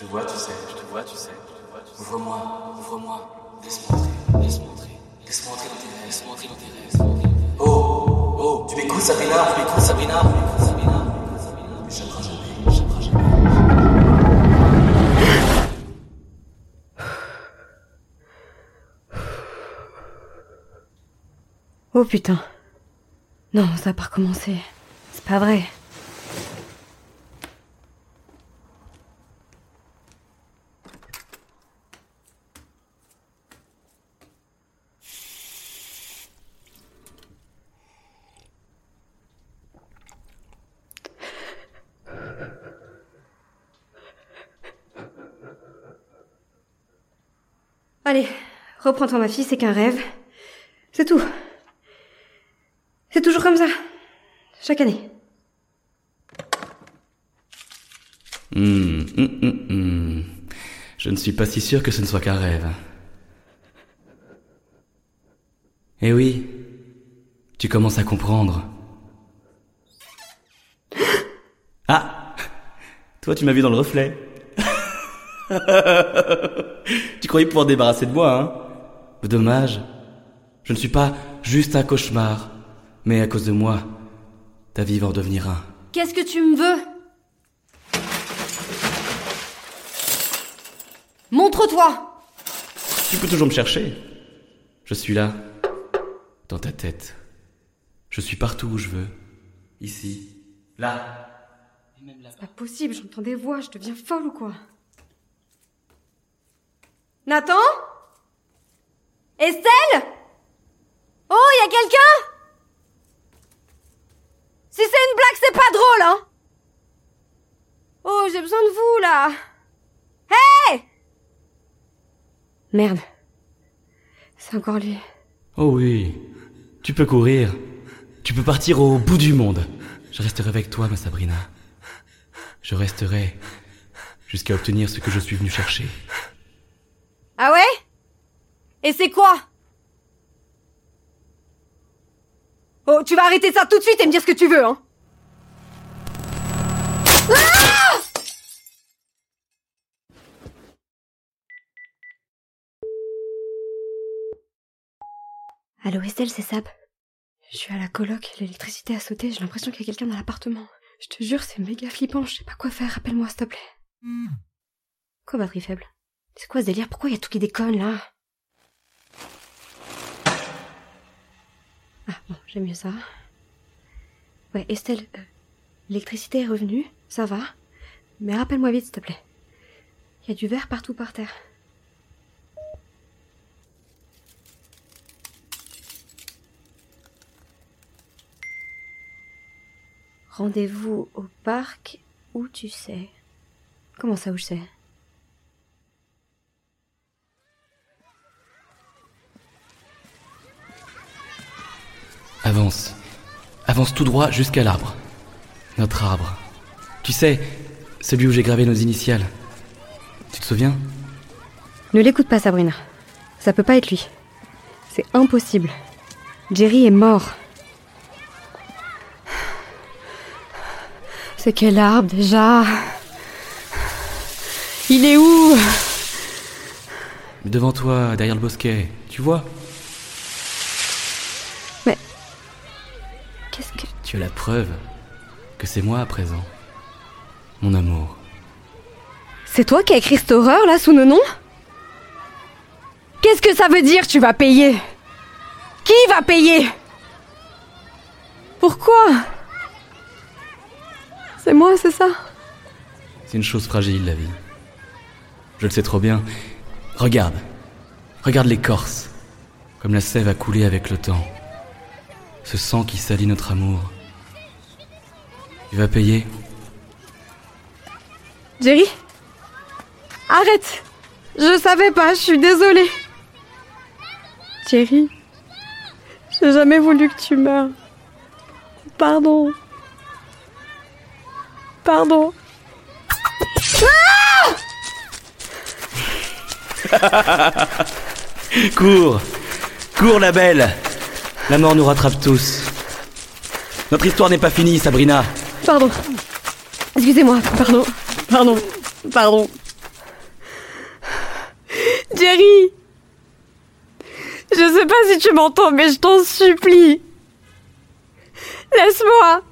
te vois, tu sais, je te vois, tu sais. tu vois. Ouvre-moi, ouvre-moi. Laisse-moi entrer, laisse-moi entrer. Laisse-moi entrer dans tes rêves, laisse-moi entrer dans tes rêves. Oh, oh, tu m'écoutes, Sabrina, tu m'écoutes, Sabrina, tu m'écoutes, Sabrina. Mais j'apprends jamais, jamais. Oh putain. Non, ça a pas recommencé. C'est pas vrai. Allez, reprends-toi ma fille, c'est qu'un rêve. C'est tout. C'est toujours comme ça. Chaque année. Hum, hum, hum. Je ne suis pas si sûr que ce ne soit qu'un rêve. Eh oui, tu commences à comprendre. Ah Toi, tu m'as vu dans le reflet. tu croyais pouvoir te débarrasser de moi, hein? Dommage. Je ne suis pas juste un cauchemar, mais à cause de moi, ta vie va en devenir un. Qu'est-ce que tu me veux? Montre-toi Tu peux toujours me chercher. Je suis là, dans ta tête. Je suis partout où je veux. Ici, là, et même là-bas. Pas possible, j'entends des voix, je deviens folle ou quoi? Nathan? Estelle? Oh, y a quelqu'un? Si c'est une blague, c'est pas drôle, hein Oh, j'ai besoin de vous, là Hé Merde. C'est encore lui. Oh oui, tu peux courir. Tu peux partir au bout du monde. Je resterai avec toi, ma Sabrina. Je resterai jusqu'à obtenir ce que je suis venu chercher. Ah ouais? Et c'est quoi? Oh, tu vas arrêter ça tout de suite et me dire ce que tu veux, hein Ah Allô Estelle, c'est Sab. Je suis à la coloc, l'électricité a sauté, j'ai l'impression qu'il y a quelqu'un dans l'appartement. Je te jure, c'est méga flippant, je sais pas quoi faire, rappelle-moi s'il te plaît. Quoi batterie faible? C'est quoi ce délire? Pourquoi il y a tout qui déconne là? Ah bon, j'aime mieux ça. Ouais, Estelle, euh, l'électricité est revenue, ça va. Mais rappelle-moi vite s'il te plaît. Il y a du verre partout par terre. Rendez-vous au parc où tu sais. Comment ça où je sais? Avance. Avance tout droit jusqu'à l'arbre. Notre arbre. Tu sais, celui où j'ai gravé nos initiales. Tu te souviens? Ne l'écoute pas, Sabrina. Ça peut pas être lui. C'est impossible. Jerry est mort. C'est quel arbre déjà? Il est où? Devant toi, derrière le bosquet. Tu vois? Tu as la preuve que c'est moi à présent. Mon amour. C'est toi qui as écrit cette horreur là sous nos noms? Qu'est-ce que ça veut dire tu vas payer? Qui va payer? Pourquoi? C'est moi, c'est ça? C'est une chose fragile, la vie. Je le sais trop bien. Regarde. Regarde l'écorce. Comme la sève a coulé avec le temps. Ce sang qui salit notre amour. Tu vas payer Jerry Arrête Je savais pas, je suis désolée. Jerry, j'ai jamais voulu que tu meurs. Pardon. Pardon. Cours Cours, la belle La mort nous rattrape tous. Notre histoire n'est pas finie, Sabrina. Pardon. Excusez-moi, pardon. Pardon. Pardon. Jerry sais pas si tu m'entends, mais je t'en supplie. Laisse-moi.